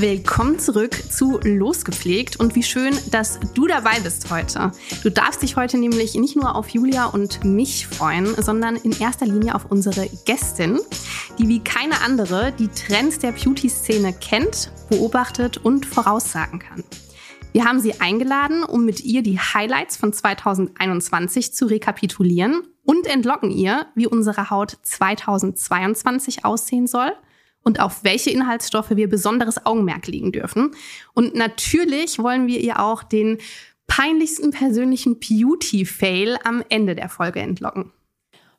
Willkommen zurück zu Losgepflegt und wie schön, dass du dabei bist heute. Du darfst dich heute nämlich nicht nur auf Julia und mich freuen, sondern in erster Linie auf unsere Gästin, die wie keine andere die Trends der Beauty-Szene kennt, beobachtet und voraussagen kann. Wir haben sie eingeladen, um mit ihr die Highlights von 2021 zu rekapitulieren und entlocken ihr, wie unsere Haut 2022 aussehen soll – und auf welche Inhaltsstoffe wir besonderes Augenmerk legen dürfen. Und natürlich wollen wir ihr auch den peinlichsten persönlichen Beauty-Fail am Ende der Folge entlocken.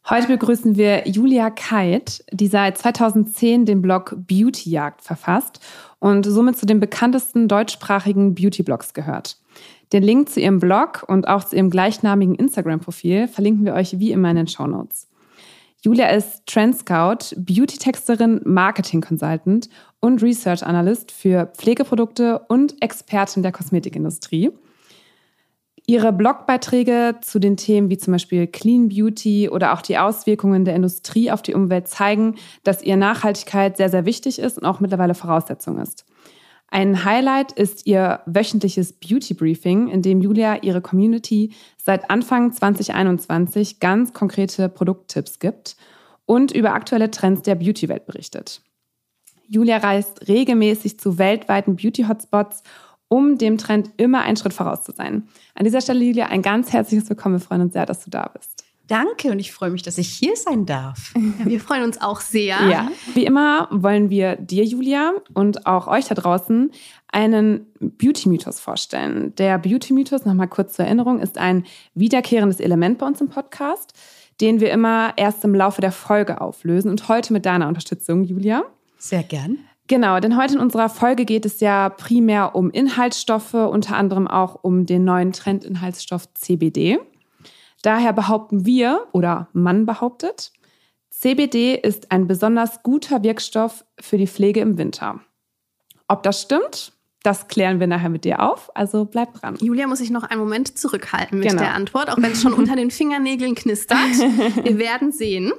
Heute begrüßen wir Julia Keit, die seit 2010 den Blog Beautyjagd verfasst und somit zu den bekanntesten deutschsprachigen Beauty-Blogs gehört. Den Link zu ihrem Blog und auch zu ihrem gleichnamigen Instagram-Profil verlinken wir euch wie immer in den Show Notes. Julia ist Trend Scout, Beauty-Texterin, Marketing-Consultant und Research Analyst für Pflegeprodukte und Expertin der Kosmetikindustrie. Ihre Blogbeiträge zu den Themen wie zum Beispiel Clean Beauty oder auch die Auswirkungen der Industrie auf die Umwelt zeigen, dass ihr Nachhaltigkeit sehr, sehr wichtig ist und auch mittlerweile Voraussetzung ist. Ein Highlight ist ihr wöchentliches Beauty Briefing, in dem Julia ihre Community seit Anfang 2021 ganz konkrete Produkttipps gibt und über aktuelle Trends der Beauty-Welt berichtet. Julia reist regelmäßig zu weltweiten Beauty-Hotspots, um dem Trend immer einen Schritt voraus zu sein. An dieser Stelle, Julia, ein ganz herzliches Willkommen. Wir freuen uns sehr, dass du da bist. Danke und ich freue mich, dass ich hier sein darf. Ja, wir freuen uns auch sehr. Ja, wie immer wollen wir dir, Julia, und auch euch da draußen einen Beauty-Mythos vorstellen. Der Beauty-Mythos, nochmal kurz zur Erinnerung, ist ein wiederkehrendes Element bei uns im Podcast, den wir immer erst im Laufe der Folge auflösen und heute mit deiner Unterstützung, Julia. Sehr gern. Genau, denn heute in unserer Folge geht es ja primär um Inhaltsstoffe, unter anderem auch um den neuen Trendinhaltsstoff CBD. Daher behaupten wir oder man behauptet, CBD ist ein besonders guter Wirkstoff für die Pflege im Winter. Ob das stimmt, das klären wir nachher mit dir auf, also bleib dran. Julia muss sich noch einen Moment zurückhalten mit Genau. der Antwort, auch wenn es schon unter den Fingernägeln knistert. Wir werden sehen.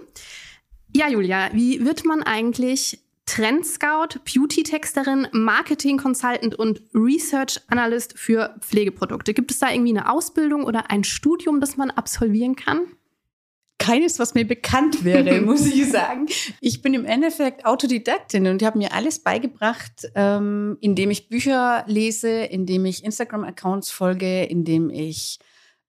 Ja, Julia, wie wird man eigentlich Trendscout, Beauty-Texterin, Marketing-Consultant und Research-Analyst für Pflegeprodukte? Gibt es da irgendwie eine Ausbildung oder ein Studium, das man absolvieren kann? Keines, was mir bekannt wäre, muss ich sagen. Ich bin im Endeffekt Autodidaktin und habe mir alles beigebracht, ähm, indem ich Bücher lese, indem ich Instagram-Accounts folge, indem ich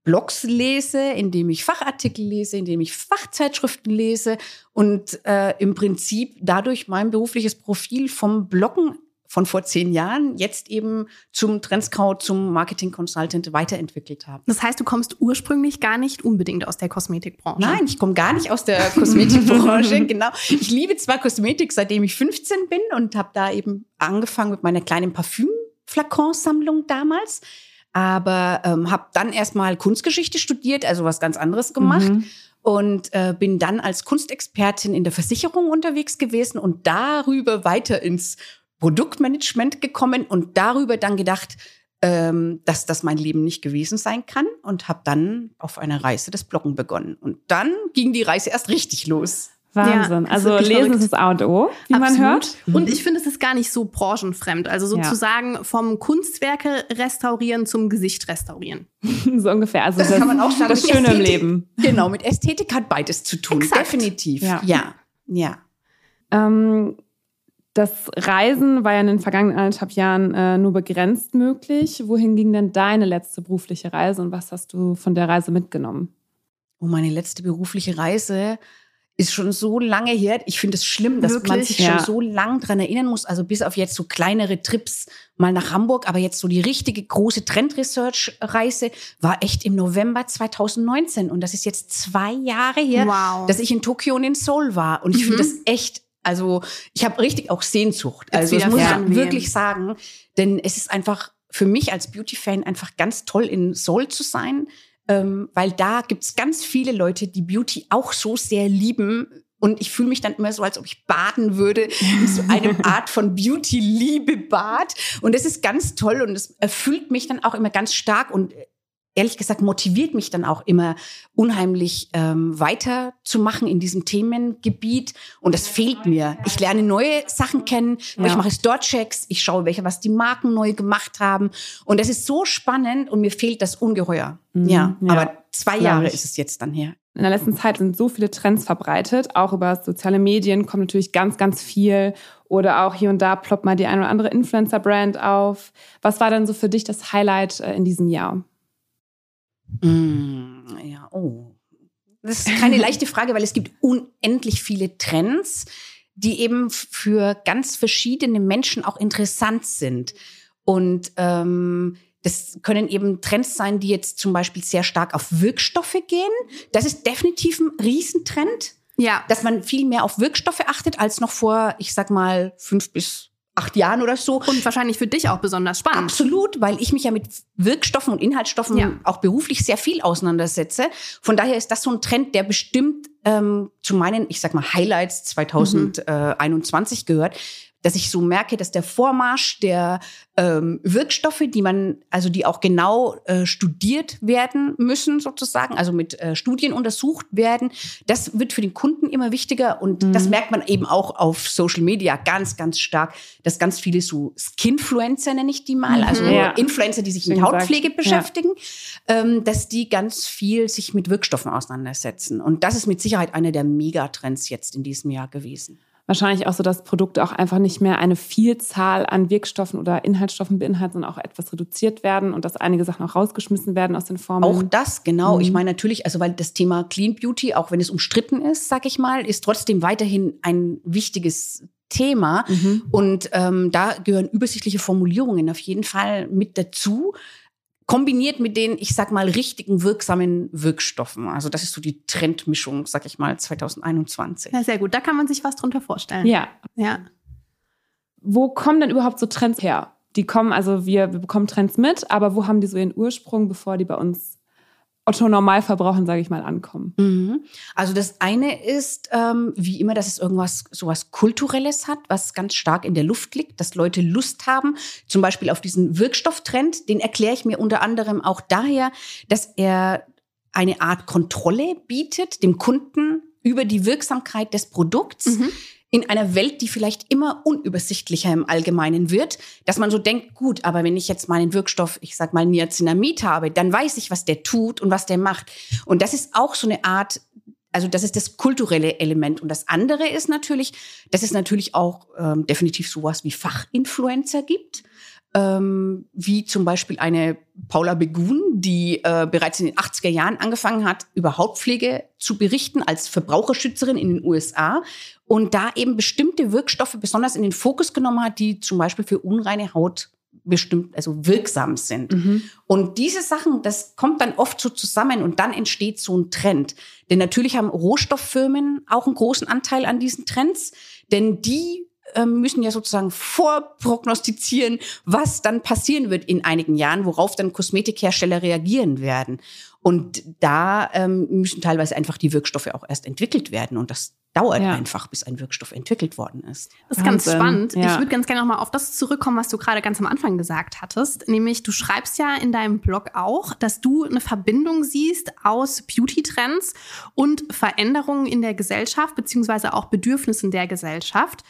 Blogs lese, indem ich Fachartikel lese, indem ich Fachzeitschriften lese und äh, im Prinzip dadurch mein berufliches Profil vom Bloggen von vor zehn Jahren jetzt eben zum Trendscout, zum Marketing Consultant weiterentwickelt habe. Das heißt, du kommst ursprünglich gar nicht unbedingt aus der Kosmetikbranche. Nein, ich komme gar nicht aus der Kosmetikbranche. genau. Ich liebe zwar Kosmetik, seitdem ich 15 bin und habe da eben angefangen mit meiner kleinen Parfüm-Flakonsammlung damals. Aber ähm, habe dann erstmal Kunstgeschichte studiert, also was ganz anderes gemacht. Mhm. Und äh, bin dann als Kunstexpertin in der Versicherung unterwegs gewesen und darüber weiter ins Produktmanagement gekommen und darüber dann gedacht, ähm, dass das mein Leben nicht gewesen sein kann und habe dann auf einer Reise des Bloggen begonnen. Und dann ging die Reise erst richtig los. Wahnsinn. Ja, also lesen verrückt. ist das A und O, wie man hört. Und ich finde, es ist gar nicht so branchenfremd. Also sozusagen vom Kunstwerke restaurieren zum Gesicht restaurieren. so ungefähr. Also Das kann man auch sagen. Das Schöne im Ästhetik. Leben. Genau, mit Ästhetik hat beides zu tun. Exakt. Definitiv. Ja. ja. ja. Ähm, das Reisen war ja in den vergangenen anderthalb Jahren äh, nur begrenzt möglich. Wohin ging denn deine letzte berufliche Reise und was hast du von der Reise mitgenommen? Oh, meine letzte berufliche Reise ist schon so lange her. Ich finde es schlimm, dass man Wirklich? sich Ja. schon so lang dran erinnern muss. Also bis auf jetzt so kleinere Trips mal nach Hamburg, aber jetzt so die richtige große Trend-Research-Reise war echt im November 2019. Und das ist jetzt zwei Jahre her, Wow. dass ich in Tokio und in Seoul war. Und ich finde Mhm. das echt, also ich habe richtig auch Sehnsucht. Also das muss ich wirklich sagen. Denn es ist einfach für mich als Beauty-Fan einfach ganz toll, in Seoul zu sein. Ähm, weil da gibt's ganz viele Leute, die Beauty auch so sehr lieben Und ich fühle mich dann immer so, als ob ich baden würde in so einem Art von Beauty-Liebe-Bad. Und das ist ganz toll und es erfüllt mich dann auch immer ganz stark und ehrlich gesagt motiviert mich dann auch immer unheimlich ähm, weiterzumachen in diesem Themengebiet und das fehlt mir. Ich lerne neue Sachen kennen, ja. ich mache Store-Checks, ich schaue, welche was die Marken neu gemacht haben und das ist so spannend und mir fehlt das ungeheuer. Mhm, ja, ja, aber zwei Jahre ist es jetzt dann her. In der letzten Zeit sind so viele Trends verbreitet, auch über soziale Medien kommt natürlich ganz, ganz viel oder auch hier und da ploppt mal die eine oder andere Influencer-Brand auf. Was war dann so für dich das Highlight äh, in diesem Jahr? Mm, ja, oh. Das ist keine leichte Frage, weil es gibt unendlich viele Trends, die eben für ganz verschiedene Menschen auch interessant sind. Und ähm, das können eben Trends sein, die jetzt zum Beispiel sehr stark auf Wirkstoffe gehen. Das ist definitiv ein Riesentrend. Ja. Dass man viel mehr auf Wirkstoffe achtet als noch vor, ich sag mal, fünf bis acht Jahren oder so. Und wahrscheinlich für dich auch besonders spannend. Absolut, weil ich mich ja mit Wirkstoffen und Inhaltsstoffen ja. auch beruflich sehr viel auseinandersetze. Von daher ist das so ein Trend, der bestimmt ähm, zu meinen, ich sag mal, Highlights 2021 mhm. gehört, dass ich so merke, dass der Vormarsch der ähm, Wirkstoffe, die man, also die auch genau äh, studiert werden müssen, sozusagen, also mit äh, Studien untersucht werden, das wird für den Kunden immer wichtiger und mhm. das merkt man eben auch auf Social Media ganz, ganz stark, dass ganz viele so Skinfluencer nenne ich die mal, mhm. also ja. Influencer, die sich Schön mit Hautpflege gesagt. beschäftigen, ja. ähm, dass die ganz viel sich mit Wirkstoffen auseinandersetzen und das ist mit Sicherheit einer der Megatrends jetzt in diesem Jahr gewesen wahrscheinlich auch so, dass Produkte auch einfach nicht mehr eine Vielzahl an Wirkstoffen oder Inhaltsstoffen beinhalten, sondern auch etwas reduziert werden und dass einige Sachen auch rausgeschmissen werden aus den Formen. Auch das, genau. Mhm. Ich meine natürlich, also weil das Thema Clean Beauty, auch wenn es umstritten ist, sag ich mal, ist trotzdem weiterhin ein wichtiges Thema. Mhm. Und ähm, da gehören übersichtliche Formulierungen auf jeden Fall mit dazu kombiniert mit den, ich sag mal, richtigen wirksamen Wirkstoffen. Also das ist so die Trendmischung, sag ich mal, 2021. Ja, sehr gut. Da kann man sich was drunter vorstellen. Ja. Ja. Wo kommen denn überhaupt so Trends her? Die kommen, also wir, wir bekommen Trends mit, aber wo haben die so ihren Ursprung, bevor die bei uns Otto Normalverbrauchern, sage ich mal, ankommen. Mhm. Also das eine ist, ähm, wie immer, dass es irgendwas sowas Kulturelles hat, was ganz stark in der Luft liegt, dass Leute Lust haben, zum Beispiel auf diesen Wirkstofftrend. Den erkläre ich mir unter anderem auch daher, dass er eine Art Kontrolle bietet dem Kunden über die Wirksamkeit des Produkts. Mhm in einer Welt, die vielleicht immer unübersichtlicher im Allgemeinen wird, dass man so denkt, gut, aber wenn ich jetzt meinen Wirkstoff, ich sag mal Niacinamid habe, dann weiß ich, was der tut und was der macht. Und das ist auch so eine Art also das ist das kulturelle Element. Und das andere ist natürlich, dass es natürlich auch ähm, definitiv sowas wie Fachinfluencer gibt ähm, wie zum Beispiel eine Paula Begun, die äh, bereits in den 80er Jahren angefangen hat, über Hautpflege zu berichten als Verbraucherschützerin in den USA und da eben bestimmte Wirkstoffe besonders in den Fokus genommen hat, die zum Beispiel für unreine Haut bestimmt, also wirksam sind. Mhm. Und diese Sachen, das kommt dann oft so zusammen und dann entsteht so ein Trend. Denn natürlich haben Rohstofffirmen auch einen großen Anteil an diesen Trends, denn die müssen ja sozusagen vorprognostizieren, was dann passieren wird in einigen Jahren, worauf dann Kosmetikhersteller reagieren werden. Und da ähm, müssen teilweise einfach die Wirkstoffe auch erst entwickelt werden. Und das dauert ja. einfach, bis ein Wirkstoff entwickelt worden ist. Das ist ganz spannend. Ja. Ich würde ganz gerne nochmal auf das zurückkommen, was du gerade ganz am Anfang gesagt hattest. Nämlich, du schreibst ja in deinem Blog auch, dass du eine Verbindung siehst aus Beauty-Trends und Veränderungen in der Gesellschaft, beziehungsweise auch Bedürfnissen der Gesellschaft.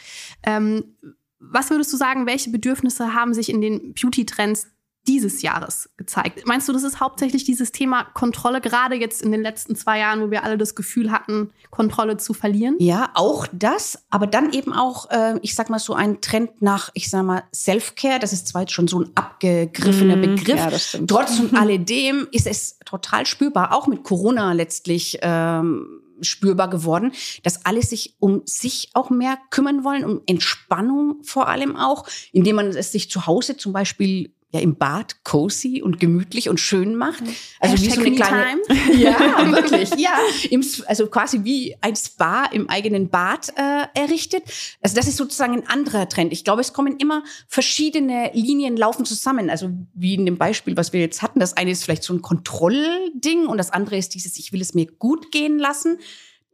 Ähm, was würdest du sagen, welche Bedürfnisse haben sich in den Beauty-Trends dieses Jahres gezeigt. Meinst du, das ist hauptsächlich dieses Thema Kontrolle, gerade jetzt in den letzten zwei Jahren, wo wir alle das Gefühl hatten, Kontrolle zu verlieren? Ja, auch das, aber dann eben auch, äh, ich sag mal so ein Trend nach, ich sag mal, Self-Care. Das ist zwar jetzt schon so ein abgegriffener mm, Begriff. Ja, das stimmt. Trotz und alledem ist es total spürbar, auch mit Corona letztlich. Ähm, spürbar geworden, dass alle sich um sich auch mehr kümmern wollen, um Entspannung vor allem auch, indem man es sich zu Hause zum Beispiel ja im Bad cozy und gemütlich und schön macht. Also Hashtag wie so eine kleine Time. Ja, wirklich. Ja, Im, also quasi wie ein Spa im eigenen Bad äh, errichtet. Also das ist sozusagen ein anderer Trend. Ich glaube, es kommen immer verschiedene Linien laufen zusammen. Also wie in dem Beispiel, was wir jetzt hatten, das eine ist vielleicht so ein Kontrollding und das andere ist dieses ich will es mir gut gehen lassen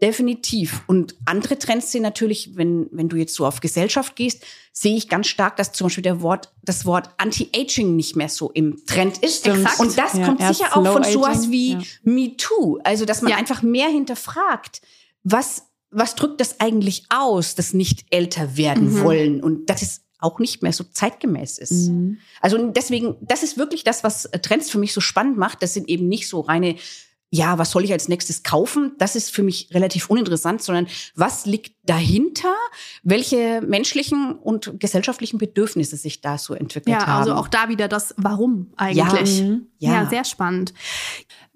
Definitiv. Und andere Trends sind natürlich, wenn, wenn du jetzt so auf Gesellschaft gehst, sehe ich ganz stark, dass zum Beispiel der Wort, das Wort Anti-Aging nicht mehr so im Trend ist. Exakt. Und das Ja, kommt sicher auch von sowas wie ja. Me Too. Also, dass man Ja. einfach mehr hinterfragt. Was, was drückt das eigentlich aus, das nicht älter werden Mhm. wollen? Und das ist auch nicht mehr so zeitgemäß ist. Mhm. Also deswegen, das ist wirklich das, was Trends für mich so spannend macht. Das sind eben nicht so reine, ja, was soll ich als nächstes kaufen? Das ist für mich relativ uninteressant, sondern was liegt dahinter? Welche menschlichen und gesellschaftlichen Bedürfnisse sich da so entwickelt Ja, haben? also auch da wieder das Warum eigentlich. Mhm. Ja, Ja. sehr spannend.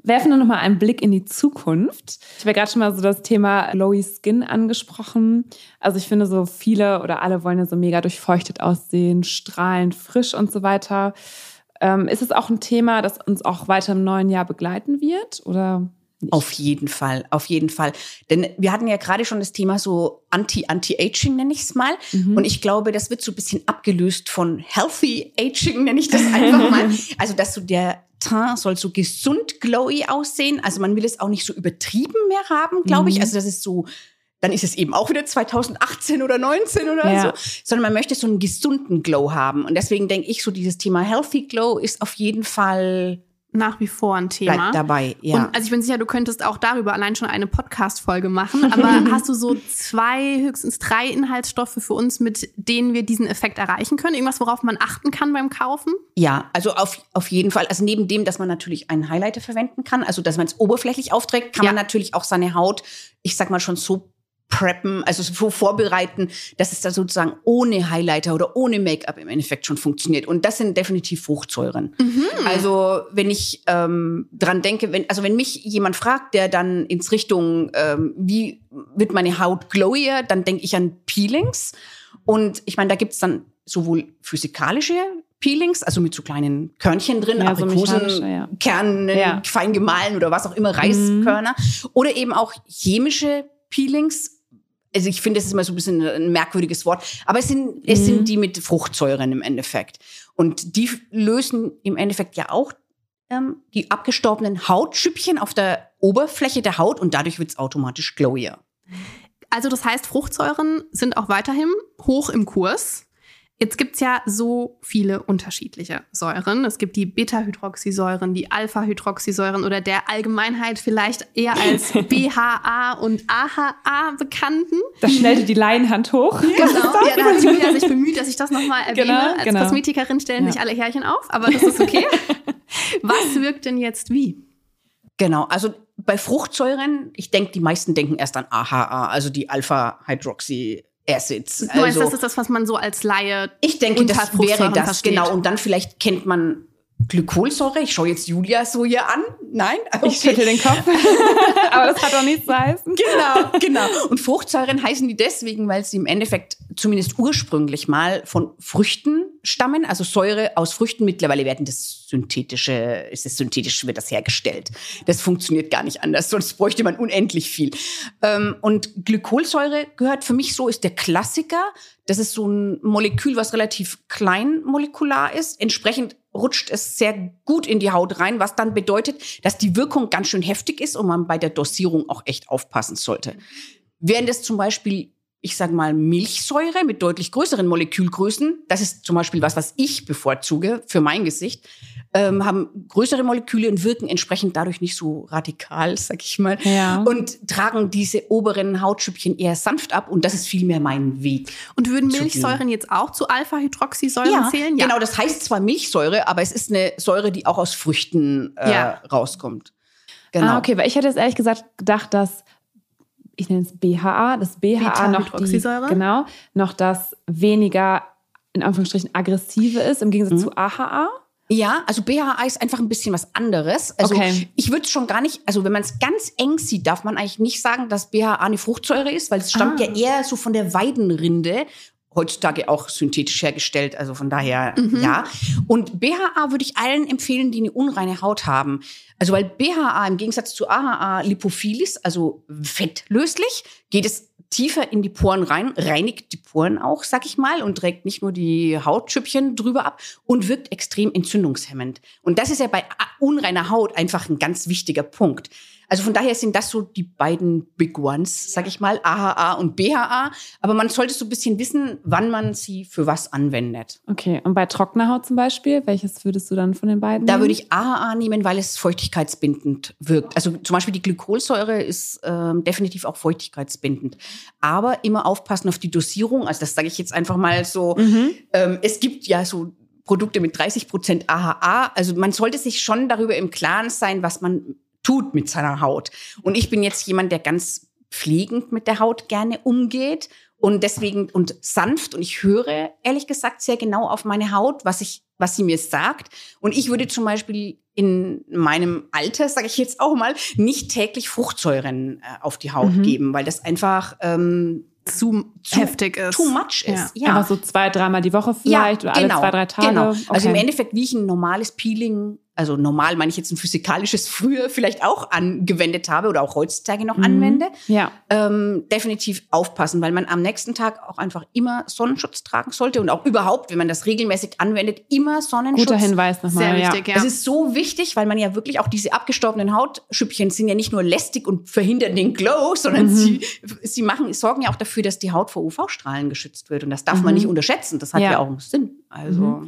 Werfen wir nochmal einen Blick in die Zukunft. Ich habe ja gerade schon mal so das Thema Glowy Skin angesprochen. Also ich finde so viele oder alle wollen ja so mega durchfeuchtet aussehen, strahlend, frisch und so weiter. Ähm, ist es auch ein Thema, das uns auch weiter im neuen Jahr begleiten wird? Oder nicht? Auf jeden Fall, auf jeden Fall. Denn wir hatten ja gerade schon das Thema so Anti-Anti-Aging, nenne ich es mal. Mhm. Und ich glaube, das wird so ein bisschen abgelöst von Healthy Aging, nenne ich das einfach mal. Also, dass so der Teint soll so gesund glowy aussehen. Also man will es auch nicht so übertrieben mehr haben, glaube ich. Mhm. Also das ist so, dann ist es eben auch wieder 2018 oder 19 oder Ja. so. Sondern man möchte so einen gesunden Glow haben. Und deswegen denke ich so, dieses Thema Healthy Glow ist auf jeden Fall Nach wie vor ein Thema. bleibt dabei. Ja. Und also ich bin sicher, du könntest auch darüber allein schon eine Podcast-Folge machen. Aber hast du so zwei, höchstens drei Inhaltsstoffe für uns, mit denen wir diesen Effekt erreichen können? Irgendwas, worauf man achten kann beim Kaufen? Ja, also auf, auf jeden Fall. Also neben dem, dass man natürlich einen Highlighter verwenden kann, also dass man es oberflächlich aufträgt, kann Ja. man natürlich auch seine Haut, ich sag mal schon so preppen, also so vorbereiten, dass es da sozusagen ohne Highlighter oder ohne Make-up im Endeffekt schon funktioniert. Und das sind definitiv Fruchtsäuren. Also wenn ich ähm, dran denke, wenn also wenn mich jemand fragt, der dann ins Richtung ähm, wie wird meine Haut glowier, dann denke ich an Peelings. Und ich meine, da gibt's dann sowohl physikalische Peelings, also mit so kleinen Körnchen drin, Ja, so mechanische, ja. Aprikosenkernen, Ja. fein gemahlen oder was auch immer, Reiskörner. Oder eben auch chemische Peelings. Also ich finde, das ist immer so ein bisschen ein merkwürdiges Wort, aber es sind, es Mhm. sind die mit Fruchtsäuren im Endeffekt. Und die lösen im Endeffekt ja auch ähm, die abgestorbenen Hautschüppchen auf der Oberfläche der Haut und dadurch wird's automatisch glowier. Also das heißt, Fruchtsäuren sind auch weiterhin hoch im Kurs. Jetzt gibt's ja so viele unterschiedliche Säuren. Es gibt die Beta-Hydroxysäuren, die Alpha-Hydroxysäuren oder der Allgemeinheit vielleicht eher als BHA und AHA bekannten. da schnellte die Laienhand hoch. Genau. Ja, da hat Julia sich bemüht, dass ich das nochmal erwähne. Genau, Als genau. Kosmetikerin stellen Ja. sich alle Härchen auf, aber das ist okay. Was wirkt denn jetzt wie? Genau, also bei Fruchtsäuren, ich denke, die meisten denken erst an AHA, also die Alpha-Hydroxy-Acids. Du meinst, Also, das ist das, was man so als Laie ich denke, unter das wäre das, versteht. genau. Und dann vielleicht kennt man Glykolsäure. Ich schaue jetzt Julia so hier an. Nein? Ich schüttel den Kopf. Aber das hat doch nichts zu heißen. Genau, genau. Und Fruchtsäuren heißen die deswegen, weil sie im Endeffekt zumindest ursprünglich mal von Früchten stammen, also Säure aus Früchten. Mittlerweile werden das synthetische, ist es synthetisch, wird das hergestellt. Das funktioniert gar nicht anders, sonst bräuchte man unendlich viel. Ähm, und Glykolsäure gehört für mich so, ist der Klassiker. Das ist so ein Molekül, was relativ klein molekular ist. Entsprechend rutscht es sehr gut in die Haut rein, was dann bedeutet, dass die Wirkung ganz schön heftig ist und man bei der Dosierung auch echt aufpassen sollte. Während es zum Beispiel, ich sage mal, Milchsäure mit deutlich größeren Molekülgrößen, das ist zum Beispiel was, was ich bevorzuge für mein Gesicht, ähm, haben größere Moleküle und wirken entsprechend dadurch nicht so radikal, sag ich mal, Ja. und tragen diese oberen Hautschüppchen eher sanft ab und das ist vielmehr mein Weg. Und würden Milchsäuren jetzt auch zu Alpha-Hydroxysäuren zählen? genau, das heißt zwar Milchsäure, aber es ist eine Säure, die auch aus Früchten äh, Ja. rauskommt. Genau. Ah, okay, weil ich hätte jetzt ehrlich gesagt gedacht, dass ich nenne es BHA, das BHA noch die, genau, noch das weniger in Anführungsstrichen aggressive ist im Gegensatz Mhm. zu AHA. Ja, also BHA ist einfach ein bisschen was anderes. Also Okay. ich würde schon gar nicht, also wenn man es ganz eng sieht, darf man eigentlich nicht sagen, dass BHA eine Fruchtsäure ist, weil es stammt Ah. ja eher so von der Weidenrinde. Heutzutage auch synthetisch hergestellt, also von daher ja. Und BHA würde ich allen empfehlen, die eine unreine Haut haben. Also weil BHA im Gegensatz zu AHA lipophil ist, also fettlöslich, geht es tiefer in die Poren rein, reinigt die Poren auch, sag ich mal, und trägt nicht nur die Hautschüppchen drüber ab und wirkt extrem entzündungshemmend. Und das ist ja bei unreiner Haut einfach ein ganz wichtiger Punkt. Also von daher sind das so die beiden Big Ones, sag ich mal, AHA und BHA. Aber man sollte so ein bisschen wissen, wann man sie für was anwendet. Okay, und bei trockener Haut zum Beispiel, welches würdest du dann von den beiden Da nehmen? würde ich AHA nehmen, weil es feuchtigkeitsbindend wirkt. Also zum Beispiel die Glykolsäure ist ähm, definitiv auch feuchtigkeitsbindend. Aber immer aufpassen auf die Dosierung. Also das sage ich jetzt einfach mal so. Ähm, es gibt ja so Produkte mit 30 Prozent AHA. Also man sollte sich schon darüber im Klaren sein, was man tut mit seiner Haut. Und ich bin jetzt jemand, der ganz pflegend mit der Haut gerne umgeht und deswegen und sanft und ich höre ehrlich gesagt sehr genau auf meine Haut, was ich, was sie mir sagt. Und ich würde zum Beispiel in meinem Alter, sage ich jetzt auch mal, nicht täglich Fruchtsäuren äh, auf die Haut geben, weil das einfach ähm, Zu, Zu- heftig ist. too much ist. Ja. Einfach so zwei, dreimal die Woche vielleicht oder alle zwei, drei Tage. Genau. Also im Okay. Endeffekt, wie ich ein normales Peeling, also normal meine ich jetzt ein physikalisches, früher vielleicht auch angewendet habe oder auch heutzutage noch anwende, Ja. ähm, definitiv aufpassen, weil man am nächsten Tag auch einfach immer Sonnenschutz tragen sollte und auch überhaupt, wenn man das regelmäßig anwendet, immer Sonnenschutz. Guter Hinweis nochmal. Sehr ja. wichtig, ja. Es ist so wichtig, weil man ja wirklich auch diese abgestorbenen Hautschüppchen sind ja nicht nur lästig und verhindern den Glow, sondern Mhm. sie, sie machen, sorgen ja auch dafür, dass die Haut vor UV-Strahlen geschützt wird. Und das darf man nicht unterschätzen. Das hat Mhm. Ja. ja, auch einen Sinn. Also.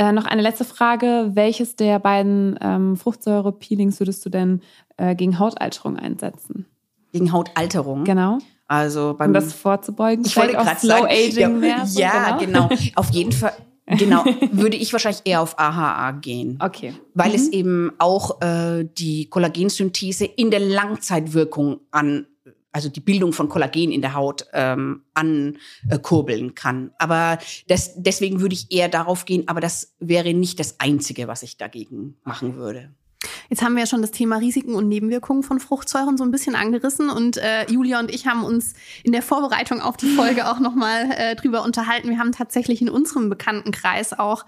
Äh, noch eine letzte Frage. Welches der beiden ähm, Fruchtsäure-Peelings würdest du denn äh, gegen Hautalterung einsetzen? gegen Hautalterung. Genau. Also beim Um das vorzubeugen. ich wollte gerade sagen, Slow-Aging ja, so, ja, genau. Auf jeden Fall, genau, würde ich wahrscheinlich eher auf AHA gehen. Okay. Weil es eben auch äh, die Kollagensynthese in der Langzeitwirkung an, also die Bildung von Kollagen in der Haut ähm, ankurbeln kann. Aber das, deswegen würde ich eher darauf gehen, aber das wäre nicht das Einzige, was ich dagegen machen würde. Jetzt haben wir ja schon das Thema Risiken und Nebenwirkungen von Fruchtsäuren so ein bisschen angerissen und äh, Julia und ich haben uns in der Vorbereitung auf die Folge auch nochmal äh, drüber unterhalten. Wir haben tatsächlich in unserem Bekanntenkreis auch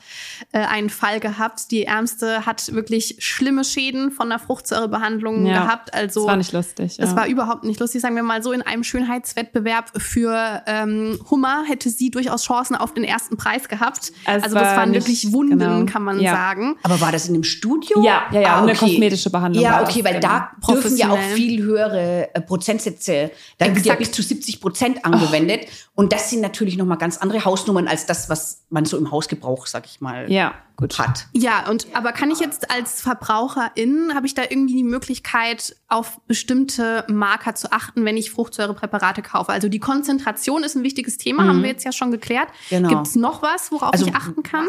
äh, einen Fall gehabt. Die Ärmste hat wirklich schlimme Schäden von der Fruchtsäurebehandlung Ja, gehabt. Also Das war nicht lustig. es ja. war überhaupt nicht lustig, sagen wir mal so. In einem Schönheitswettbewerb für ähm, Hummer hätte sie durchaus Chancen auf den ersten Preis gehabt. Es Also, das war waren nicht- wirklich Wunden, genau. kann man Ja. sagen. Aber war das in einem Studio? Ja, ja, ja, Eine okay. kosmetische Behandlung. Ja, okay, weil da dürfen ja auch viel höhere äh, Prozentsätze, da wird ja bis zu 70 Prozent angewendet. Und das sind natürlich nochmal ganz andere Hausnummern als das, was man so im Hausgebrauch, sag ich mal, Ja, gut. hat. Ja, und aber kann ich jetzt als Verbraucherin, habe ich da irgendwie die Möglichkeit, auf bestimmte Marker zu achten, wenn ich Fruchtsäurepräparate kaufe? Also die Konzentration ist ein wichtiges Thema, haben wir jetzt ja schon geklärt. Genau. Gibt es noch was, worauf Also, ich achten kann?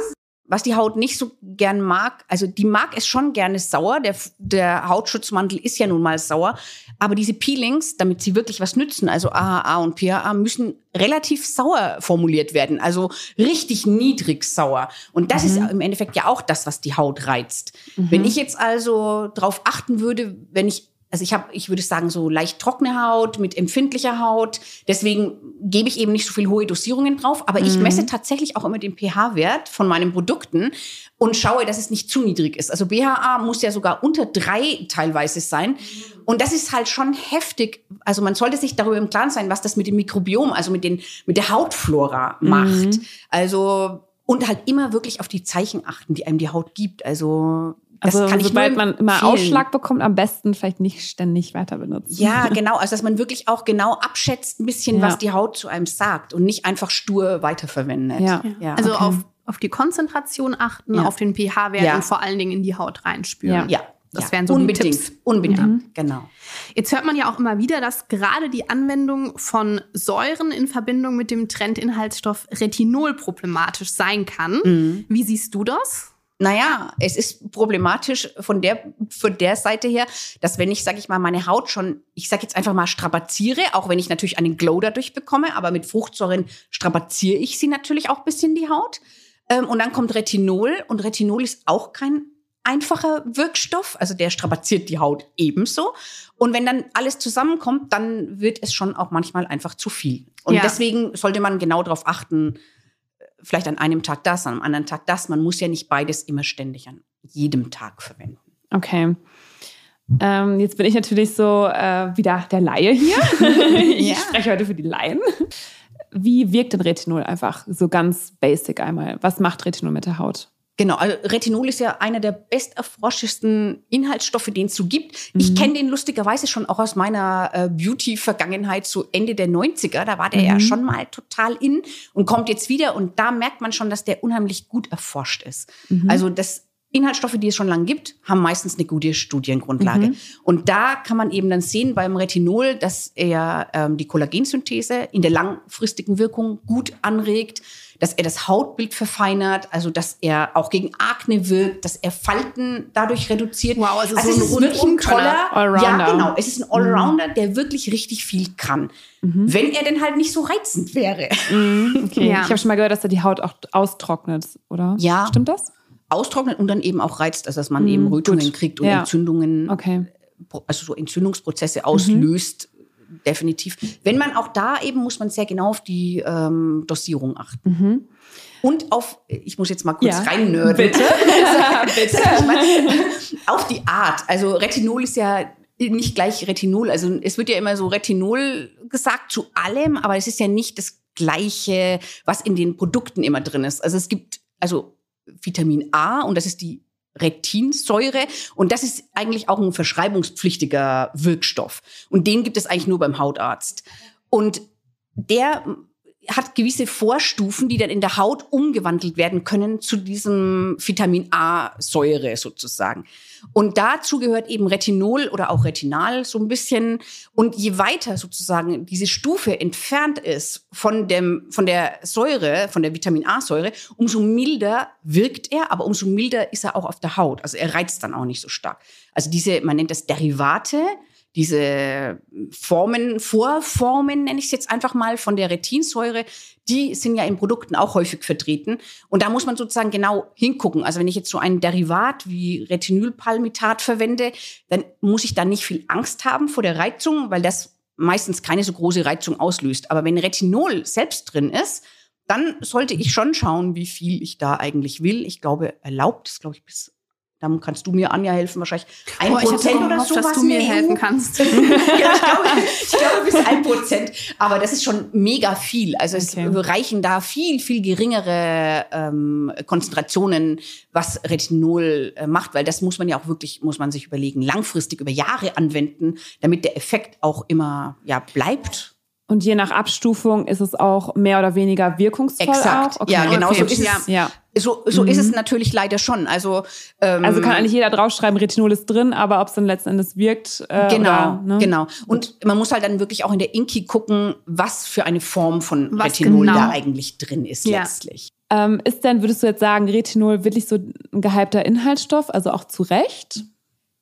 Was die Haut nicht so gern mag, also die mag es schon gerne sauer, der, der Hautschutzmantel ist ja nun mal sauer, aber diese Peelings, damit sie wirklich was nützen, also AHA und PHA, müssen relativ sauer formuliert werden, also richtig niedrig sauer. Und das ist im Endeffekt ja auch das, was die Haut reizt. Wenn ich jetzt also darauf achten würde, wenn ich also ich habe, ich würde sagen, so leicht trockene Haut mit empfindlicher Haut. Deswegen gebe ich eben nicht so viel hohe Dosierungen drauf. Aber ich messe tatsächlich auch immer den pH-Wert von meinen Produkten und schaue, dass es nicht zu niedrig ist. Also BHA muss ja sogar unter drei teilweise sein. Und das ist halt schon heftig. Also man sollte sich darüber im Klaren sein, was das mit dem Mikrobiom, also mit, den, mit der Hautflora macht. Also und halt immer wirklich auf die Zeichen achten, die einem die Haut gibt. Also Also kann ich sobald man immer. Ausschlag bekommt, am besten vielleicht nicht ständig weiter benutzen. Ja, genau. Also, dass man wirklich auch genau abschätzt, ein bisschen, Ja. was die Haut zu einem sagt und nicht einfach stur weiterverwendet. Ja. ja. Also okay. auf, auf die Konzentration achten, Ja. auf den pH-Wert Ja. und vor allen Dingen in die Haut reinspüren. ja. Das ja. wären so unbedingt, Tipps. Unbedingt, genau. Jetzt hört man ja auch immer wieder, dass gerade die Anwendung von Säuren in Verbindung mit dem Trendinhaltsstoff Retinol problematisch sein kann. Mhm. Wie siehst du das? Naja, es ist problematisch von der, von der Seite her, dass wenn ich, sage ich mal, meine Haut schon, ich sage jetzt einfach mal strapaziere, auch wenn ich natürlich einen Glow dadurch bekomme, aber mit Fruchtsäuren strapaziere ich sie natürlich auch ein bisschen die Haut. Ähm, und dann kommt Retinol und Retinol ist auch kein einfacher Wirkstoff, also der strapaziert die Haut ebenso. Und wenn dann alles zusammenkommt, dann wird es schon auch manchmal einfach zu viel. Und Ja. deswegen sollte man genau darauf achten, vielleicht an einem Tag das, an einem anderen Tag das. Man muss ja nicht beides immer ständig an jedem Tag verwenden. Okay. Ähm, jetzt bin ich natürlich so äh, wieder der Laie hier. ich Ja. spreche heute für die Laien. Wie wirkt denn Retinol einfach so ganz basic einmal? Was macht Retinol mit der Haut? Genau, also Retinol ist ja einer der besterforschesten Inhaltsstoffe, den es so gibt. Ich Mhm. kenne den lustigerweise schon auch aus meiner äh, Beauty-Vergangenheit zu Ende der 90er. Da war der ja Mhm. schon mal total in und kommt jetzt wieder. Und da merkt man schon, dass der unheimlich gut erforscht ist. Mhm. Also das Inhaltsstoffe, die es schon lange gibt, haben meistens eine gute Studiengrundlage. Mhm. Und da kann man eben dann sehen beim Retinol, dass er ähm, die Kollagensynthese in der langfristigen Wirkung gut anregt, dass er das Hautbild verfeinert, also dass er auch gegen Akne wirkt, dass er Falten dadurch reduziert. Wow, also so es ein ist wirklich ein toller, Allrounder. ja genau, es ist ein Allrounder, der wirklich richtig viel kann, wenn er denn halt nicht so reizend wäre. Okay. Ja. Ich habe schon mal gehört, dass er die Haut auch austrocknet, oder? Ja. Stimmt das? Austrocknet und dann eben auch reizt, also dass man eben Rötungen gut. kriegt und Ja. Entzündungen Okay. also so Entzündungsprozesse auslöst, definitiv. Wenn man auch da eben, muss man sehr genau auf die ähm, Dosierung achten. Und auf, ich muss jetzt mal kurz Ja. reinnörden. Bitte. Bitte. Auf die Art. Also Retinol ist ja nicht gleich Retinol. Also es wird ja immer so Retinol gesagt zu allem, aber es ist ja nicht das Gleiche, was in den Produkten immer drin ist. Also es gibt also Vitamin A und das ist die Retinsäure und das ist eigentlich auch ein verschreibungspflichtiger Wirkstoff. Und den gibt es eigentlich nur beim Hautarzt. Und der hat gewisse Vorstufen, die dann in der Haut umgewandelt werden können zu diesem Vitamin A-Säure sozusagen. Und dazu gehört eben Retinol oder auch Retinal so ein bisschen. Und je weiter sozusagen diese Stufe entfernt ist von dem, von der Säure, von der Vitamin A-Säure, umso milder wirkt er, aber umso milder ist er auch auf der Haut. Also er reizt dann auch nicht so stark. Also diese, man nennt das Derivate, diese Formen, Vorformen, nenne ich es jetzt einfach mal, von der Retinsäure, die sind ja in Produkten auch häufig vertreten. Und da muss man sozusagen genau hingucken. Also wenn ich jetzt so ein Derivat wie Retinylpalmitat verwende, dann muss ich da nicht viel Angst haben vor der Reizung, weil das meistens keine so große Reizung auslöst. Aber wenn Retinol selbst drin ist, dann sollte ich schon schauen, wie viel ich da eigentlich will. Ich glaube, erlaubt ist, glaube ich, bis dann kannst du mir, Anja, helfen, wahrscheinlich ein hatte Prozent so oder gehofft, sowas dass du mir helfen kannst. ja, ich glaube, ich glaube bis ein Prozent. Aber das ist schon mega viel. Also Okay. es reichen da viel, viel geringere ähm, Konzentrationen, was Retinol äh, macht, weil das muss man ja auch wirklich, muss man sich überlegen, langfristig über Jahre anwenden, damit der Effekt auch immer ja bleibt. Und je nach Abstufung ist es auch mehr oder weniger wirkungsvoll Exakt. auch? Okay. Ja, genau Okay. so ist es. Ja. So, so ist es natürlich leider schon. Also, ähm, Also kann eigentlich jeder draufschreiben, Retinol ist drin, aber ob es dann letzten Endes wirkt. Äh, Genau, oder, ne? genau. Und man muss halt dann wirklich auch in der Inki gucken, was für eine Form von Was Retinol genau. da eigentlich drin ist Ja. letztlich. Ähm, ist denn, würdest du jetzt sagen, Retinol wirklich so ein gehypter Inhaltsstoff, also auch zu Recht?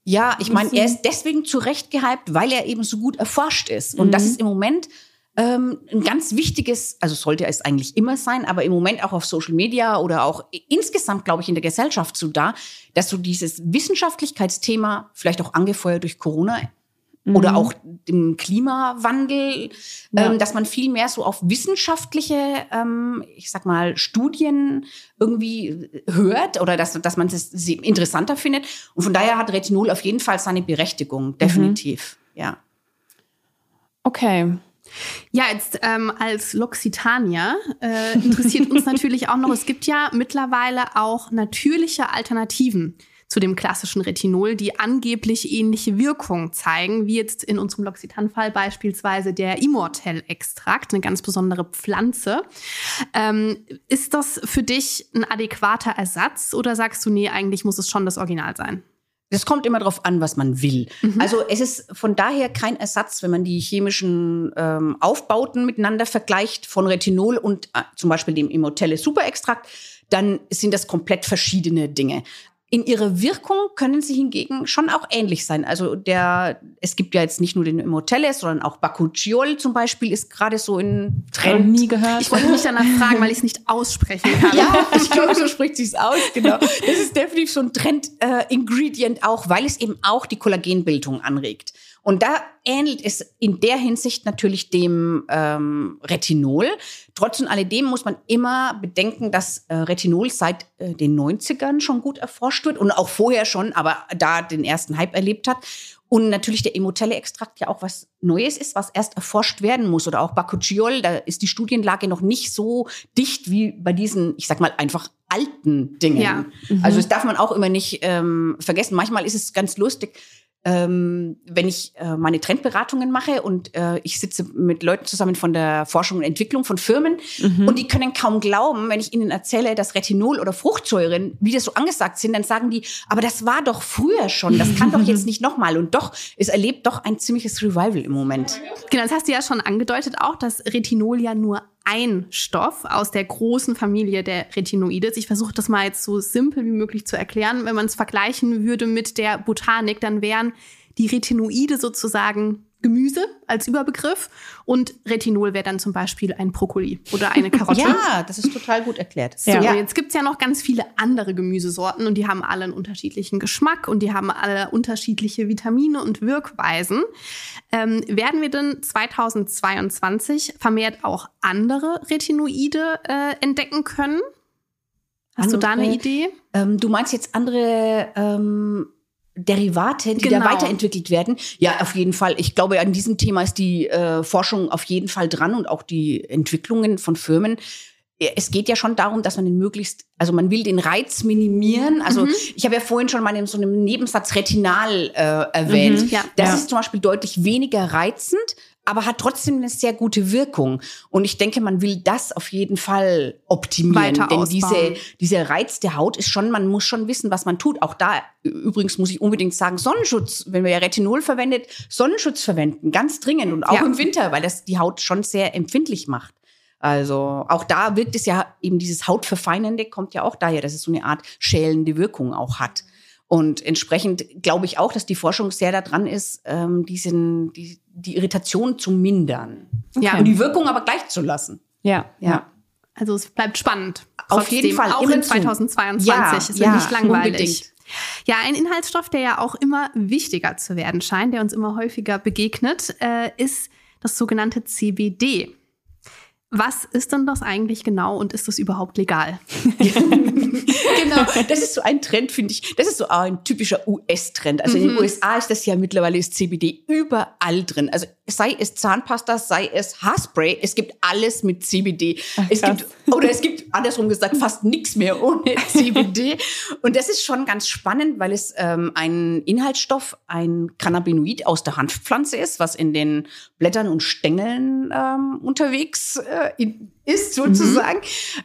Ja, ich meine, er ist deswegen zu Recht gehypt, weil er eben so gut erforscht ist. Und Mhm. das ist im Moment ähm, ein ganz wichtiges, also sollte es eigentlich immer sein, aber im Moment auch auf Social Media oder auch insgesamt, glaube ich, in der Gesellschaft so da, dass so dieses Wissenschaftlichkeitsthema, vielleicht auch angefeuert durch Corona, oder auch dem Klimawandel, Mhm. Ja. ähm, dass man viel mehr so auf wissenschaftliche, ähm, ich sag mal, Studien irgendwie hört oder dass, dass man es sie interessanter findet. Und von daher hat Retinol auf jeden Fall seine Berechtigung, definitiv. Ja. Okay. Ja, jetzt ähm, als L'Occitania äh, interessiert uns natürlich auch noch, es gibt ja mittlerweile auch natürliche Alternativen zu dem klassischen Retinol, die angeblich ähnliche Wirkung zeigen, wie jetzt in unserem L'Occitane-Fall beispielsweise der Immortel-Extrakt, eine ganz besondere Pflanze. Ähm, ist das für dich ein adäquater Ersatz oder sagst du, nee, eigentlich muss es schon das Original sein? Das kommt immer darauf an, was man will. Mhm. Also es ist von daher kein Ersatz, wenn man die chemischen ähm, Aufbauten miteinander vergleicht von Retinol und äh, zum Beispiel dem Immortelle Superextrakt, dann sind das komplett verschiedene Dinge. In ihrer Wirkung können sie hingegen schon auch ähnlich sein. Also der, es gibt ja jetzt nicht nur den Immortelle, sondern auch Bakuchiol zum Beispiel ist gerade so in Trend. nie gehört. Ich wollte mich danach fragen, weil ich es nicht aussprechen kann. Ja, ich glaube, so spricht sich's aus, genau. Das ist definitiv so ein Trend-Ingredient auch, weil es eben auch die Kollagenbildung anregt. Und da ähnelt es in der Hinsicht natürlich dem ähm, Retinol. Trotz und alledem muss man immer bedenken, dass äh, Retinol seit äh, den 90ern schon gut erforscht wird und auch vorher schon, aber da den ersten Hype erlebt hat. Und natürlich der Immotelle-Extrakt ja auch was Neues ist, was erst erforscht werden muss. Oder auch Bakuchiol, da ist die Studienlage noch nicht so dicht wie bei diesen, ich sag mal, einfach alten Dingen. Ja. Also das darf man auch immer nicht ähm, vergessen. Manchmal ist es ganz lustig, ähm, wenn ich äh, meine Trendberatungen mache und äh, ich sitze mit Leuten zusammen von der Forschung und Entwicklung von Firmen und die können kaum glauben, wenn ich ihnen erzähle, dass Retinol oder Fruchtsäuren wieder so angesagt sind, dann sagen die, aber das war doch früher schon, das kann doch jetzt nicht nochmal. Und doch, es erlebt doch ein ziemliches Revival im Moment. Genau, das hast du ja schon angedeutet auch, dass Retinol ja nur ein Stoff aus der großen Familie der Retinoide ist. Ich versuche das mal jetzt so simpel wie möglich zu erklären. Wenn man es vergleichen würde mit der Botanik, dann wären die Retinoide sozusagen Gemüse als Überbegriff und Retinol wäre dann zum Beispiel ein Brokkoli oder eine Karotte. Ja, das ist total gut erklärt. So, jetzt gibt's ja noch ganz viele andere Gemüsesorten und die haben alle einen unterschiedlichen Geschmack und die haben alle unterschiedliche Vitamine und Wirkweisen. Ähm, werden wir denn 2022 vermehrt auch andere Retinoide äh, entdecken können? Hast du da eine Andere- Idee? Ähm, du meinst jetzt andere ähm, Derivate, die Genau. da weiterentwickelt werden? Ja, auf jeden Fall. Ich glaube, an diesem Thema ist die äh, Forschung auf jeden Fall dran und auch die Entwicklungen von Firmen. Es geht ja schon darum, dass man den möglichst, also man will den Reiz minimieren. Also ich habe ja vorhin schon mal in so einem Nebensatz Retinal äh, erwähnt. Mhm, ja. Das Ja. ist zum Beispiel deutlich weniger reizend, aber hat trotzdem eine sehr gute Wirkung. Und ich denke, man will das auf jeden Fall optimieren. Weiter denn ausbauen. diese, dieser Reiz der Haut ist schon, man muss schon wissen, was man tut. Auch da übrigens muss ich unbedingt sagen, Sonnenschutz, wenn man ja Retinol verwendet, Sonnenschutz verwenden, ganz dringend und auch Ja. im Winter, weil das die Haut schon sehr empfindlich macht. Also auch da wirkt es ja eben dieses Hautverfeinernde kommt ja auch daher, dass es so eine Art schälende Wirkung auch hat. Und entsprechend glaube ich auch, dass die Forschung sehr daran ist, ähm, diesen, die, die Irritation zu mindern. Ja. Und die Wirkung aber gleich zu lassen. Ja. Ja. Also es bleibt spannend. Auf jeden Fall, Auch in zu. 2022. Ja, es wird ja, nicht langweilig. unbedingt. Ja, ein Inhaltsstoff, der ja auch immer wichtiger zu werden scheint, der uns immer häufiger begegnet, äh, ist das sogenannte CBD. Was ist denn das eigentlich genau und ist das überhaupt legal? genau, das ist so ein Trend, finde ich. Das ist so ein typischer US-Trend. Also in den USA ist das ja mittlerweile ist CBD überall drin. Also sei es Zahnpasta, sei es Haarspray, es gibt alles mit CBD. es krass. gibt oder es gibt andersrum gesagt fast nichts mehr ohne CBD. Und das ist schon ganz spannend, weil es ähm, ein Inhaltsstoff, ein Cannabinoid aus der Hanfpflanze ist, was in den Blättern und Stängeln ähm, unterwegs äh, in, ist sozusagen.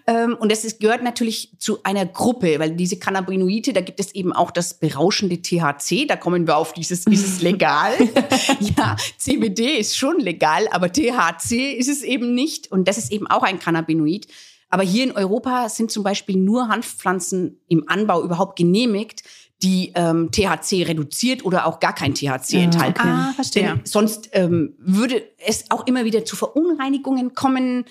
Ähm, und das ist, gehört natürlich zu einer Gruppe, weil diese Cannabinoide, da gibt es eben auch das berauschende THC. Da kommen wir auf dieses, ist es legal? ja, CBD ist schon legal, aber THC ist es eben nicht. Und das ist eben auch ein Cannabinoid. Aber hier in Europa sind zum Beispiel nur Hanfpflanzen im Anbau überhaupt genehmigt, die ähm, THC reduziert oder auch gar kein THC enthalten. Ah, verstehe. Denn sonst ähm, würde es auch immer wieder zu Verunreinigungen kommen.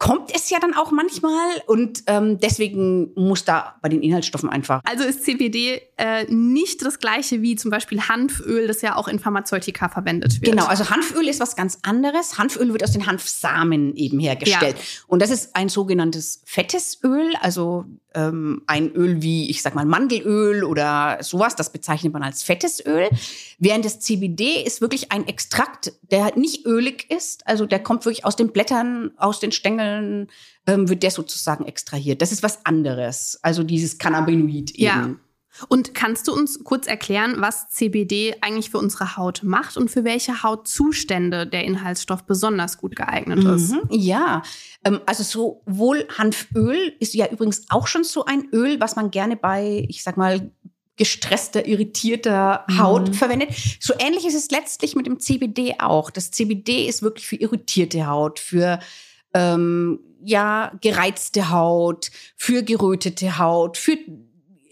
Kommt es ja dann auch manchmal und ähm, deswegen muss da bei den Inhaltsstoffen einfach. Also ist CBD äh, nicht das gleiche wie zum Beispiel Hanföl, das ja auch in Pharmazeutika verwendet wird. Genau, also Hanföl ist was ganz anderes. Hanföl wird aus den Hanfsamen eben hergestellt. Und das ist ein sogenanntes fettes Öl, also ähm, ein Öl wie, ich sag mal, Mandelöl oder sowas, das bezeichnet man als fettes Öl. Während das CBD ist wirklich ein Extrakt, der nicht ölig ist, also der kommt wirklich aus den Blättern, aus den Stängeln, ähm, wird der sozusagen extrahiert. Das ist was anderes, also dieses Cannabinoid eben. Ja. Und kannst du uns kurz erklären, was CBD eigentlich für unsere Haut macht und für welche Hautzustände der Inhaltsstoff besonders gut geeignet ist? Mhm, Ja, ähm, also sowohl Hanföl ist ja übrigens auch schon so ein Öl, was man gerne bei, ich sag mal, gestresster, irritierter Haut verwendet. So ähnlich ist es letztlich mit dem CBD auch. Das CBD ist wirklich für irritierte Haut, für ähm, ja gereizte Haut, für gerötete Haut, für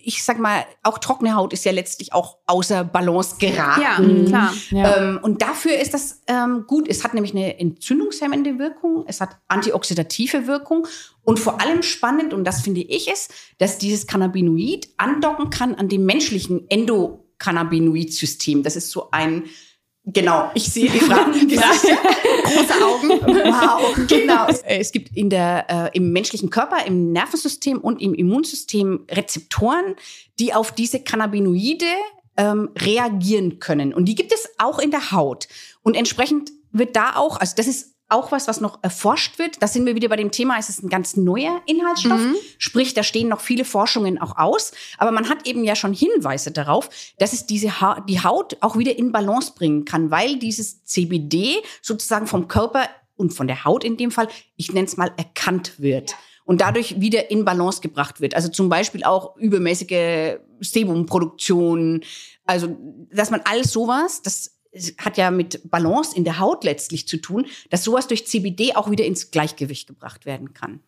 ich sag mal, auch trockene Haut ist ja letztlich auch außer Balance geraten. Ja, klar. Ja. Ähm, und dafür ist das ähm, gut. Es hat nämlich eine entzündungshemmende Wirkung, es hat antioxidative Wirkung und vor allem spannend, und das finde ich es, dass dieses Cannabinoid andocken kann an dem menschlichen Endokannabinoid-System. Das ist so ein Genau, ich sehe die Frage. Große Augen. Wow, genau. Es gibt in der, äh, im menschlichen Körper, im Nervensystem und im Immunsystem Rezeptoren, die auf diese Cannabinoide ähm, reagieren können. Und die gibt es auch in der Haut. Und entsprechend wird da auch, also das ist auch was, was noch erforscht wird. Da sind wir wieder bei dem Thema, es ist ein ganz neuer Inhaltsstoff. Mhm. Sprich, da stehen noch viele Forschungen auch aus. Aber man hat eben ja schon Hinweise darauf, dass es diese ha die Haut auch wieder in Balance bringen kann, weil dieses CBD sozusagen vom Körper und von der Haut in dem Fall, ich nenne es mal, erkannt wird. Und dadurch wieder in Balance gebracht wird. Also zum Beispiel auch übermäßige Sebumproduktion. Also, dass man alles sowas, das hat ja mit Balance in der Haut letztlich zu tun, dass sowas durch CBD auch wieder ins Gleichgewicht gebracht werden kann.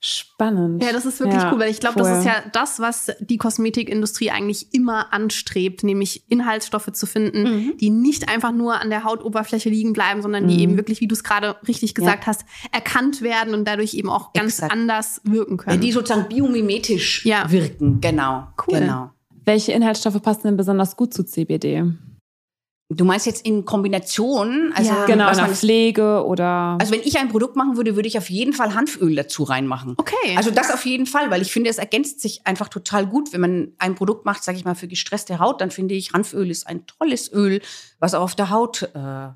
Spannend. Ja, das ist wirklich Ja, cool, weil ich glaube, das ist ja das, was die Kosmetikindustrie eigentlich immer anstrebt, nämlich Inhaltsstoffe zu finden, Mhm. die nicht einfach nur an der Hautoberfläche liegen bleiben, sondern die eben wirklich, wie du es gerade richtig gesagt hast, erkannt werden und dadurch eben auch ganz Exakt. anders wirken Ja, können. die sozusagen biomimetisch Ja. wirken. Genau. Cool. Genau. Welche Inhaltsstoffe passen denn besonders gut zu CBD? Du meinst jetzt in Kombination? Also, Ja. Genau, was in der man- Pflege oder. also wenn ich ein Produkt machen würde, würde ich auf jeden Fall Hanföl dazu reinmachen. okay. Also das auf jeden Fall, weil ich finde, es ergänzt sich einfach total gut. Wenn man ein Produkt macht, sage ich mal, für gestresste Haut, dann finde ich, Hanföl ist ein tolles Öl, was auch auf der Haut. Äh, also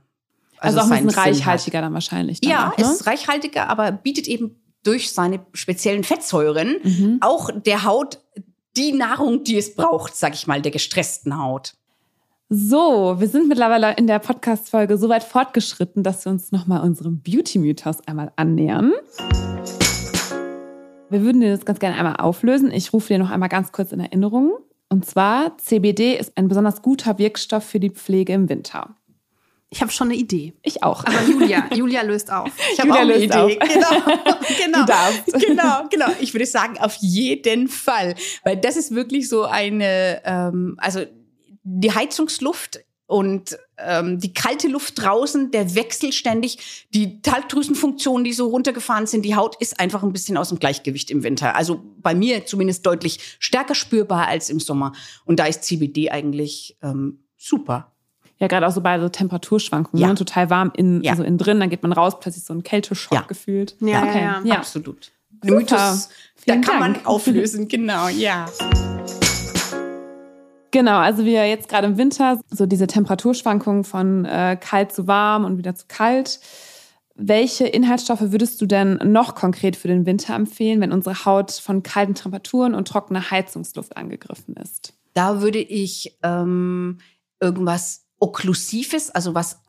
also auch ein bisschen reichhaltiger dann wahrscheinlich. Dann Ja, auch, ne? es ist reichhaltiger, aber bietet eben durch seine speziellen Fettsäuren Mhm. auch der Haut die Nahrung, die es braucht, sag ich mal, der gestressten Haut. So, wir sind mittlerweile in der Podcast-Folge so weit fortgeschritten, dass wir uns nochmal unserem Beauty-Mythos einmal annähern. Wir würden den jetzt ganz gerne einmal auflösen. Ich rufe dir noch einmal ganz kurz in Erinnerung. Und zwar, CBD ist ein besonders guter Wirkstoff für die Pflege im Winter. ich habe schon eine Idee. Ich auch. Aber Julia, Julia löst auf. Ich habe auch eine löst Idee. auf. Genau, genau. Genau, genau. Ich würde sagen, auf jeden Fall. Weil das ist wirklich so eine, ähm, also die Heizungsluft und ähm, die kalte Luft draußen, der Wechsel ständig, die Talgdrüsenfunktionen, die so runtergefahren sind, die Haut ist einfach ein bisschen aus dem Gleichgewicht im Winter. Also bei mir zumindest deutlich stärker spürbar als im Sommer. Und da ist CBD eigentlich ähm, super. Ja, gerade auch so bei so Temperaturschwankungen. Ja. Ne? Total warm in, Ja. also innen drin, dann geht man raus, plötzlich so ein Kälteschock Ja. gefühlt. Ja, okay. ja, ja. ja. Absolut. Super. Mythos, da Vielen kann man Dank. auflösen, genau, ja. Genau, also wir jetzt gerade im Winter, so diese Temperaturschwankungen von äh, kalt zu warm und wieder zu kalt. Welche Inhaltsstoffe würdest du denn noch konkret für den Winter empfehlen, wenn unsere Haut von kalten Temperaturen und trockener Heizungsluft angegriffen ist? Da würde ich ähm, irgendwas Okklusives, also was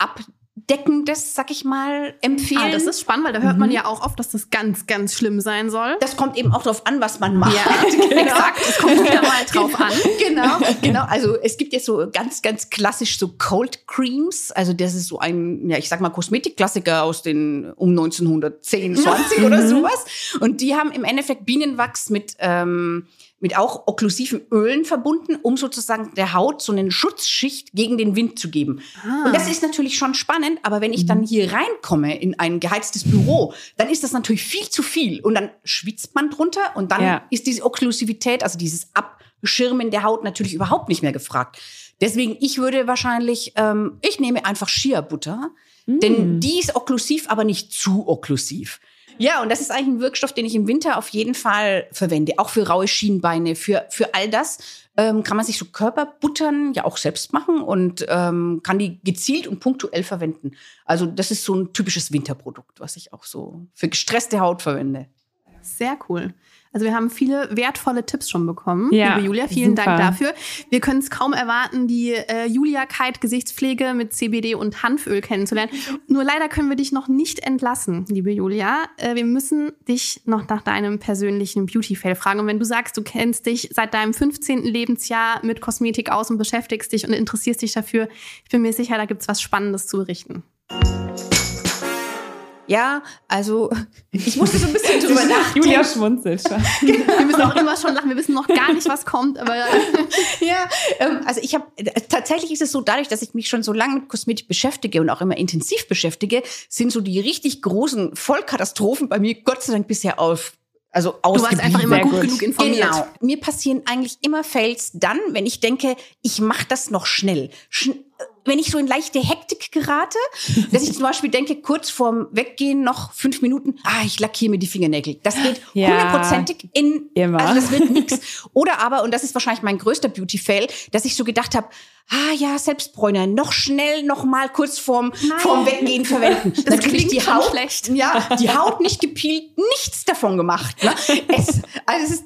Abdeckendes, sag ich mal, empfehlen. Ah, das ist spannend, weil da hört man Mhm. ja auch oft, dass das ganz, ganz schlimm sein soll. das kommt eben auch darauf an, was man macht. Ja, exakt. Es kommt wieder mal drauf an. Genau, genau. Also es gibt jetzt so ganz, ganz klassisch so Cold Creams. Also das ist so ein, ja, ich sag mal Kosmetikklassiker aus den um 1910, 20 Mhm. oder sowas. Und die haben im Endeffekt Bienenwachs mit ähm, mit auch okklusiven Ölen verbunden, um sozusagen der Haut so eine Schutzschicht gegen den Wind zu geben. Ah. Und das ist natürlich schon spannend, aber wenn ich dann hier reinkomme in ein geheiztes Büro, dann ist das natürlich viel zu viel und dann schwitzt man drunter und dann Ja. ist diese Okklusivität, also dieses Abschirmen der Haut natürlich überhaupt nicht mehr gefragt. Deswegen, ich würde wahrscheinlich, ähm, ich nehme einfach Shea-Butter, denn die ist okklusiv, aber nicht zu okklusiv. Ja, und das ist eigentlich ein Wirkstoff, den ich im Winter auf jeden Fall verwende. Auch für raue Schienbeine, für, für all das ähm, kann man sich so Körperbuttern ja auch selbst machen und ähm, kann die gezielt und punktuell verwenden. Also das ist so ein typisches Winterprodukt, was ich auch so für gestresste Haut verwende. Sehr cool. Also wir haben viele wertvolle Tipps schon bekommen. Ja, Liebe Julia, vielen super. Dank dafür. Wir können es kaum erwarten, die äh, Julia Kite Gesichtspflege mit CBD und Hanföl kennenzulernen. Nur leider können wir dich noch nicht entlassen, liebe Julia. Äh, wir müssen dich noch nach deinem persönlichen Beauty-Fail fragen. Und wenn du sagst, du kennst dich seit deinem 15. Lebensjahr mit Kosmetik aus und beschäftigst dich und interessierst dich dafür, ich bin mir sicher, da gibt's was Spannendes zu berichten. Ja, also ich musste so ein bisschen drüber nachdenken. Julia schmunzelt schon. Wir müssen auch immer schon lachen. Wir wissen noch gar nicht, was kommt, aber Ja, ähm, also ich habe tatsächlich ist es so, dadurch, dass ich mich schon so lange mit Kosmetik beschäftige und auch immer intensiv beschäftige, sind so die richtig großen Vollkatastrophen bei mir Gott sei Dank bisher auf. Also du warst einfach immer gut, gut. genug informiert. Genau. Mir passieren eigentlich immer Fails dann, wenn ich denke, ich mache das noch schnell. Schn wenn ich so in leichte Hektik gerate, dass ich zum Beispiel denke, kurz vorm Weggehen noch fünf Minuten, ah, ich lackiere mir die Fingernägel. Das geht Ja. hundertprozentig in, Immer. also das wird nix. Oder aber, und das ist wahrscheinlich mein größter Beauty-Fail, dass ich so gedacht habe, ah ja, Selbstbräuner, noch schnell noch mal kurz vorm, vorm Weggehen verwenden. Das Natürlich klingt schon schlecht. Ja, die Haut nicht gepielt, nichts davon gemacht. Ne? Es, also es ist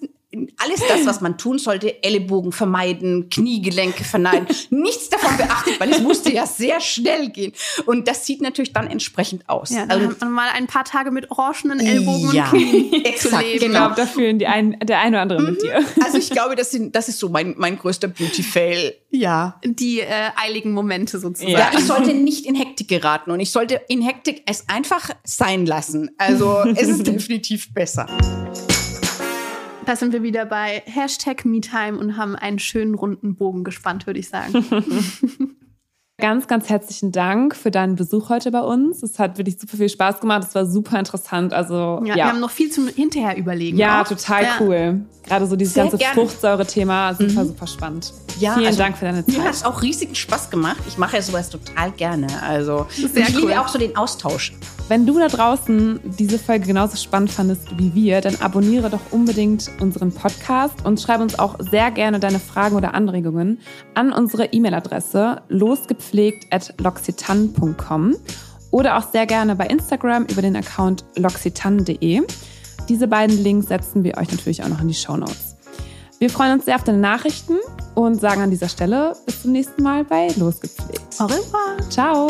alles das, was man tun sollte, Ellenbogen vermeiden, Kniegelenke verneiden, nichts davon beachtet, weil es musste ja sehr schnell gehen. Und das sieht natürlich dann entsprechend aus. Ja, dann Also, hat man mal ein paar Tage mit orangenen Ellbogen Ja, und Knien zu exakt, leben. Ich genau. glaube, da fühlen die ein, der eine oder andere mit dir. also ich glaube, das, sind, das ist so mein, mein größter Beauty-Fail. Ja. Die äh, eiligen Momente sozusagen. Ja, ich sollte nicht in Hektik geraten und ich sollte in Hektik es einfach sein lassen. Also es ist definitiv besser. Da sind wir wieder bei Hashtag MeTime und haben einen schönen runden Bogen gespannt, würde ich sagen. Ganz, ganz herzlichen Dank für deinen Besuch heute bei uns. Es hat wirklich super viel Spaß gemacht. Es war super interessant. Also, Ja, ja. Wir haben noch viel zum hinterher überlegen. ja, auch. total Ja. cool. Gerade so dieses Sehr ganze. Fruchtsäure-Thema, super, super spannend. Ja, Vielen also, Dank für deine Mir hat Zeit. es auch riesigen Spaß gemacht. Ich mache ja sowas total gerne. Also Sehr ich cool. liebe auch so den Austausch. Wenn du da draußen diese Folge genauso spannend fandest wie wir, dann abonniere doch unbedingt unseren Podcast und schreib uns auch sehr gerne deine Fragen oder Anregungen an unsere E-Mail-Adresse losgepflegt.loxitan.com oder auch sehr gerne bei Instagram über den Account loxitan.de. Diese beiden Links setzen wir euch natürlich auch noch in die Show Notes. Wir freuen uns sehr auf deine Nachrichten und sagen an dieser Stelle bis zum nächsten Mal bei Losgepflegt. Au revoir. Ciao!